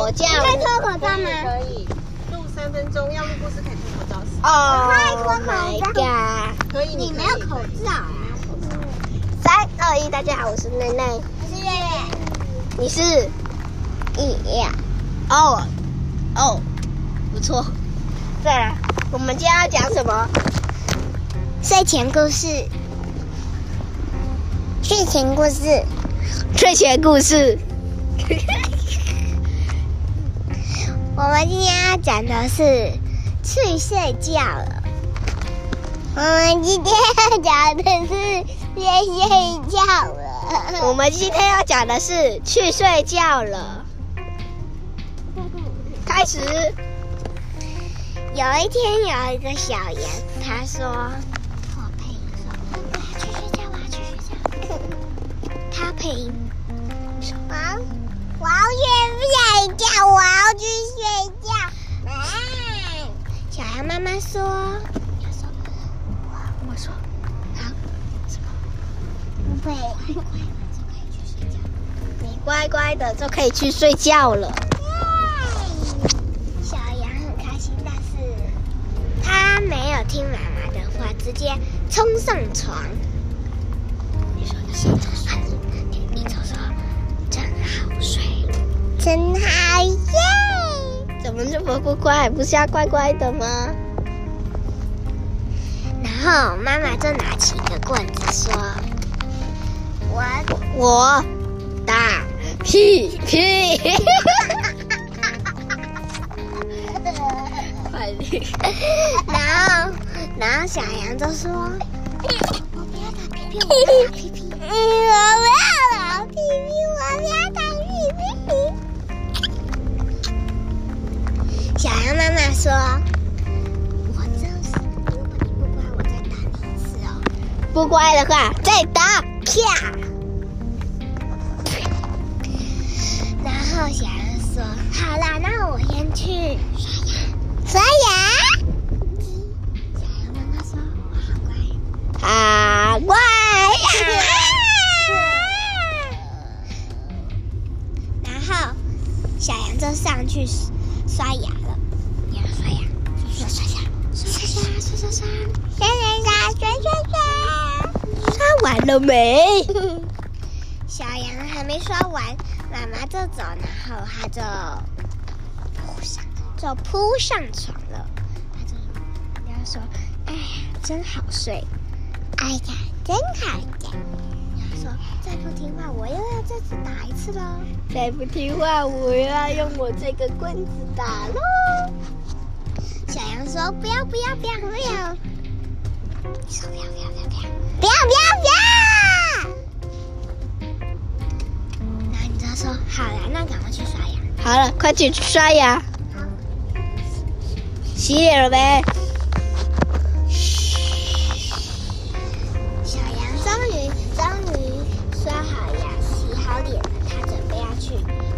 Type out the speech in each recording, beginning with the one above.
我叫。可以脱口罩吗？可以，录三分钟，要录故事可以脱口罩。哦，Oh my god！可以，你没有口罩啊？三二一，大家好，我是内内。我是月月。你是？一呀。哦哦，不错。对了，我们今天要讲什么？睡前故事。睡前故事。睡前故事。我们今天要讲的是去睡觉了。我们今天要讲的是去睡觉了。我们今天要讲的是去睡觉了。开始。有一天，有一个小羊，他说：“我陪你说，我要去睡觉，我要去睡觉。”他陪。啊！我要去睡觉，我要去睡觉。啊！妈妈说：“他说，我我说，好，什么？不会，乖乖的就可以去睡觉。”你乖乖的就可以去睡觉了。小羊很开心，但是他没有听妈妈的话，直接冲上床。你说的是很，你走说真好睡，真好睡。怎么不乖？不是要乖乖的吗？然后妈妈就拿起一个棍子说：“我我打屁屁。”快点！然后，然后小羊就说：“我不要打屁屁，我不要打屁屁，说：“我就是，如果你不乖，我再打你一次哦。不乖的话，再打啪。”然后小羊说：“好啦，那我先去刷牙。”刷牙。小羊妈妈说：“我好乖。”好乖。然后小羊就上去刷牙了。完了没？小羊还没刷完，妈妈就走，然后他就扑上，就扑上床了。他就然后说：“哎呀，真好睡！哎呀，真好呀！”然后说：“再不听话，我又要再次打一次喽！再不听话，我又要用我这个棍子打喽！”小羊说：“不要，不要，不要，不要！”你说：“不要，不要，不要，不要，不要，不要，不要！”好了，快去刷牙。洗脸了没？小羊终于终于刷好牙、洗好脸了，他准备要去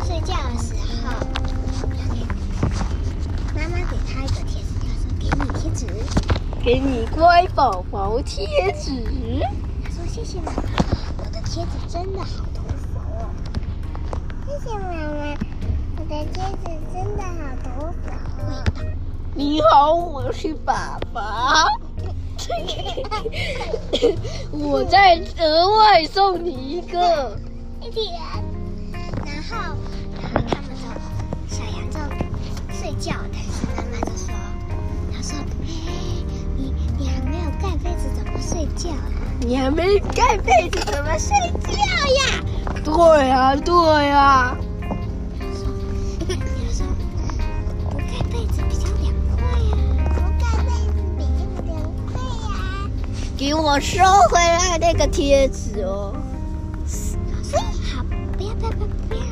睡觉的时候，妈妈给他一个贴纸，他说：“给你贴纸，给你乖宝宝贴纸。”他说：“谢谢妈妈，我的贴纸真的好涂手哦。”谢谢妈妈，我的戒指真的好涂手哦。你好，我是爸爸。我再额外送你一个。一点。然后，然后他们就小羊就睡觉，但是妈妈就说：“他说，嘿，你你还没有盖被子，怎么睡觉啊？你还没盖被子，怎么睡觉呀？”对呀，对呀。他给我收回来那个贴纸哦。好，不要不要不要不要不要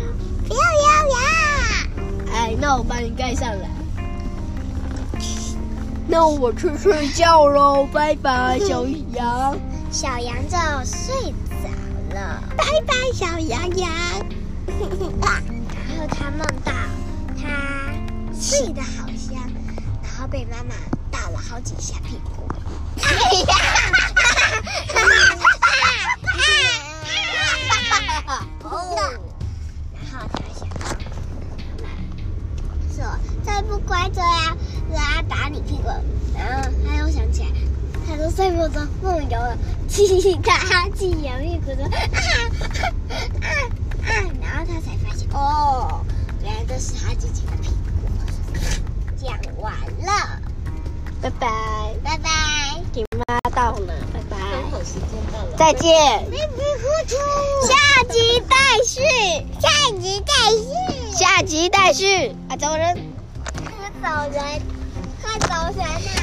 不要不要！哎，那我帮你盖上来。那我去睡觉喽，拜拜，小羊。小羊就睡着了，拜拜，小羊羊。然后他梦到他睡得好香，然后被妈妈打了好几下屁股。哎呀！睡梦中梦游了其他哈气洋屁股说啊啊啊，啊！然后他才发现哦，原来这是他自己的屁股。讲完了，拜拜，拜拜。你妈到了，拜拜。时间到了，再见。下集待续，下集待续，下集待续。啊，走人。快走人，快走人呐、啊！